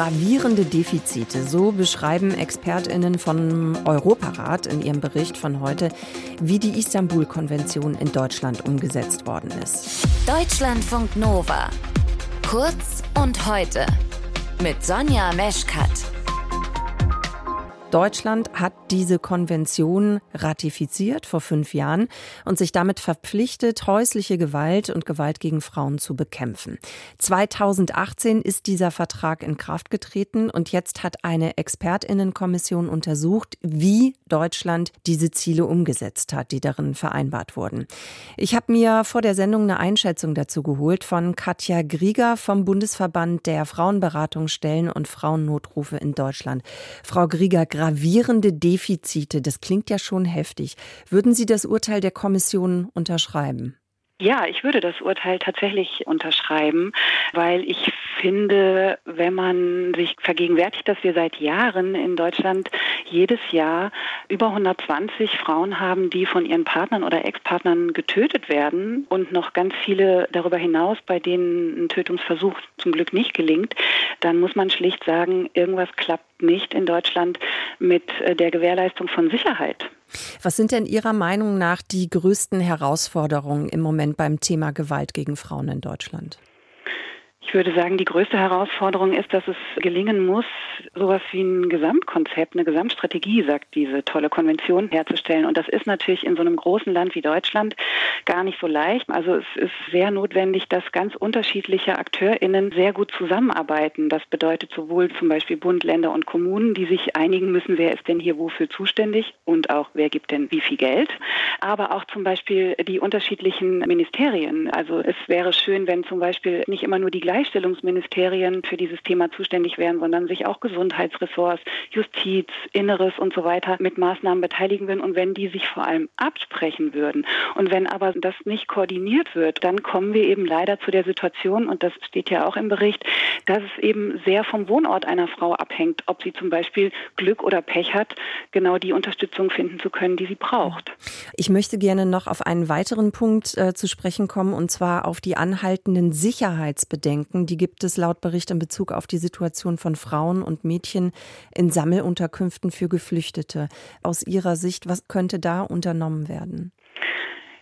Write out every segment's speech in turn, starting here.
Gravierende Defizite, so beschreiben Expertinnen vom Europarat in ihrem Bericht von heute, wie die Istanbul-Konvention in Deutschland umgesetzt worden ist. Deutschlandfunk Nova. Kurz und heute mit Sonja Meschkat. Deutschland hat diese Konvention ratifiziert vor fünf Jahren und sich damit verpflichtet, häusliche Gewalt und Gewalt gegen Frauen zu bekämpfen. 2018 ist dieser Vertrag in Kraft getreten und jetzt hat eine Expertinnenkommission untersucht, wie Deutschland diese Ziele umgesetzt hat, die darin vereinbart wurden. Ich habe mir vor der Sendung eine Einschätzung dazu geholt von Katja Grieger vom Bundesverband der Frauenberatungsstellen und Frauennotrufe in Deutschland. Frau Grieger, gravierende Defizite. Das klingt ja schon heftig. Würden Sie das Urteil der Kommission unterschreiben? Ja, ich würde das Urteil tatsächlich unterschreiben, weil ich finde, wenn man sich vergegenwärtigt, dass wir seit Jahren in Deutschland jedes Jahr über 120 Frauen haben, die von ihren Partnern oder Ex-Partnern getötet werden und noch ganz viele darüber hinaus, bei denen ein Tötungsversuch zum Glück nicht gelingt, dann muss man schlicht sagen, irgendwas klappt nicht in Deutschland mit äh, der Gewährleistung von Sicherheit. Was sind denn Ihrer Meinung nach die größten Herausforderungen im Moment beim Thema Gewalt gegen Frauen in Deutschland? Ich würde sagen, die größte Herausforderung ist, dass es gelingen muss, sowas wie ein Gesamtkonzept, eine Gesamtstrategie, sagt diese tolle Konvention, herzustellen. Und das ist natürlich in so einem großen Land wie Deutschland gar nicht so leicht. Also es ist sehr notwendig, dass ganz unterschiedliche AkteurInnen sehr gut zusammenarbeiten. Das bedeutet sowohl zum Beispiel Bund, Länder und Kommunen, die sich einigen müssen, wer ist denn hier wofür zuständig und auch wer gibt denn wie viel Geld. Aber auch zum Beispiel die unterschiedlichen Ministerien. Also es wäre schön, wenn zum Beispiel nicht immer nur die Gleichstellungsministerien für dieses Thema zuständig wären, sondern sich auch Gesundheitsressorts, Justiz, Inneres und so weiter mit Maßnahmen beteiligen würden und wenn die sich vor allem absprechen würden. Und wenn aber das nicht koordiniert wird, dann kommen wir eben leider zu der Situation, und das steht ja auch im Bericht, dass es eben sehr vom Wohnort einer Frau abhängt, ob sie zum Beispiel Glück oder Pech hat, genau die Unterstützung finden zu können, die sie braucht. Ich möchte gerne noch auf einen weiteren Punkt äh, zu sprechen kommen, und zwar auf die anhaltenden Sicherheitsbedenken Bedenken, die gibt es laut Bericht in Bezug auf die Situation von Frauen und Mädchen in Sammelunterkünften für Geflüchtete. Aus Ihrer Sicht, was könnte da unternommen werden?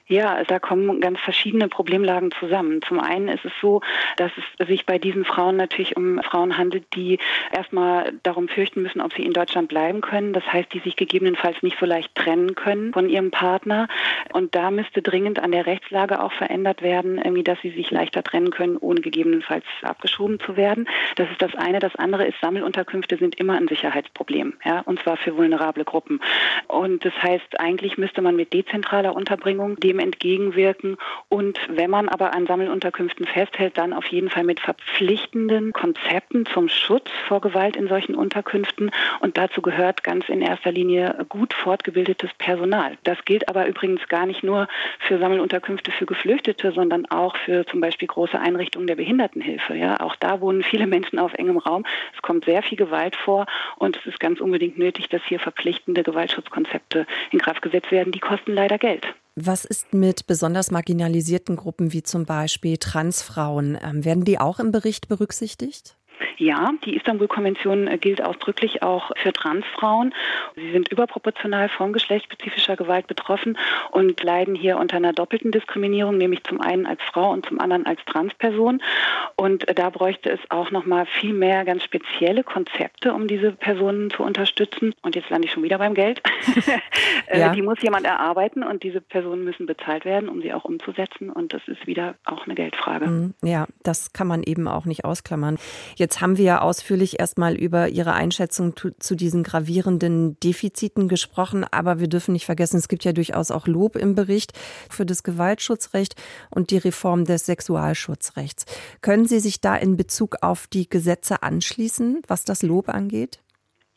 Ja, da kommen ganz verschiedene Problemlagen zusammen. Zum einen ist es so, dass es sich bei diesen Frauen natürlich um Frauen handelt, die erstmal darum fürchten müssen, ob sie in Deutschland bleiben können. Das heißt, die sich gegebenenfalls nicht so leicht trennen können von ihrem Partner. Und da müsste dringend an der Rechtslage auch verändert werden, irgendwie, dass sie sich leichter trennen können, ohne gegebenenfalls abgeschoben zu werden. Das ist das eine. Das andere ist, Sammelunterkünfte sind immer ein Sicherheitsproblem, ja, und zwar für vulnerable Gruppen. Und das heißt, eigentlich müsste man mit dezentraler Unterbringung dem dem entgegenwirken. Und wenn man aber an Sammelunterkünften festhält, dann auf jeden Fall mit verpflichtenden Konzepten zum Schutz vor Gewalt in solchen Unterkünften. Und dazu gehört ganz in erster Linie gut fortgebildetes Personal. Das gilt aber übrigens gar nicht nur für Sammelunterkünfte für Geflüchtete, sondern auch für zum Beispiel große Einrichtungen der Behindertenhilfe. Ja, auch da wohnen viele Menschen auf engem Raum. Es kommt sehr viel Gewalt vor und es ist ganz unbedingt nötig, dass hier verpflichtende Gewaltschutzkonzepte in Kraft gesetzt werden. Die kosten leider Geld. Was ist mit besonders marginalisierten Gruppen wie zum Beispiel Transfrauen? Ähm, werden die auch im Bericht berücksichtigt? Ja, die Istanbul-Konvention äh, gilt ausdrücklich auch für Transfrauen. Sie sind überproportional von geschlechtsspezifischer Gewalt betroffen und leiden hier unter einer doppelten Diskriminierung, nämlich zum einen als Frau und zum anderen als Transperson. Und äh, da bräuchte es auch noch mal viel mehr ganz spezielle Konzepte, um diese Personen zu unterstützen. Und jetzt lande ich schon wieder beim Geld. Äh, ja. Die muss jemand erarbeiten und diese Personen müssen bezahlt werden, um sie auch umzusetzen. Und das ist wieder auch eine Geldfrage. Mhm. Ja, das kann man eben auch nicht ausklammern. Jetzt haben wir ja ausführlich erstmal über Ihre Einschätzung zu diesen gravierenden Defiziten gesprochen, aber wir dürfen nicht vergessen, es gibt ja durchaus auch Lob im Bericht für das Gewaltschutzrecht und die Reform des Sexualschutzrechts. Können Sie sich da in Bezug auf die Gesetze anschließen, was das Lob angeht?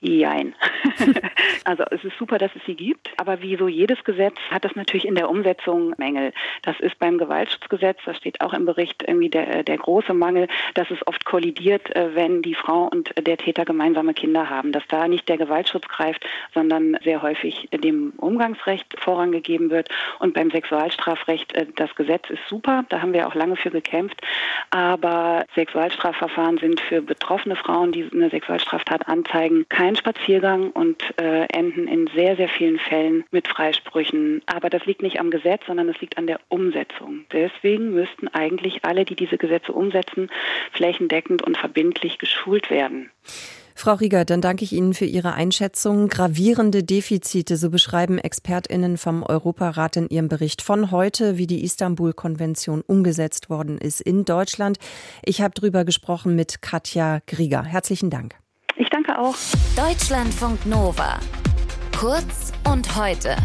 Jein. also es ist super, dass es sie gibt, aber wie so jedes Gesetz hat es natürlich in der Umsetzung Mängel. Das ist beim Gewaltschutzgesetz, da steht auch im Bericht irgendwie der, der große Mangel, dass es oft kollidiert, äh, wenn die Frau und der Täter gemeinsame Kinder haben, dass da nicht der Gewaltschutz greift, sondern sehr häufig dem Umgangsrecht Vorrang gegeben wird. Und beim Sexualstrafrecht, äh, das Gesetz ist super, da haben wir auch lange für gekämpft, aber Sexualstrafverfahren sind für betroffene Frauen, die eine Sexualstraftat anzeigen, kein Spaziergang und äh, enden in sehr, sehr vielen Fällen mit Freisprüchen. Aber das liegt nicht am Gesetz, sondern es liegt an der Umsetzung. Deswegen müssten eigentlich alle, die diese Gesetze umsetzen, flächendeckend und verbindlich geschult werden. Frau Rieger, dann danke ich Ihnen für Ihre Einschätzung. Gravierende Defizite, so beschreiben ExpertInnen vom Europarat in ihrem Bericht von heute, wie die Istanbul-Konvention umgesetzt worden ist in Deutschland. Ich habe darüber gesprochen mit Katja Grieger. Herzlichen Dank. Auch. Deutschlandfunk Nova. Kurz und heute.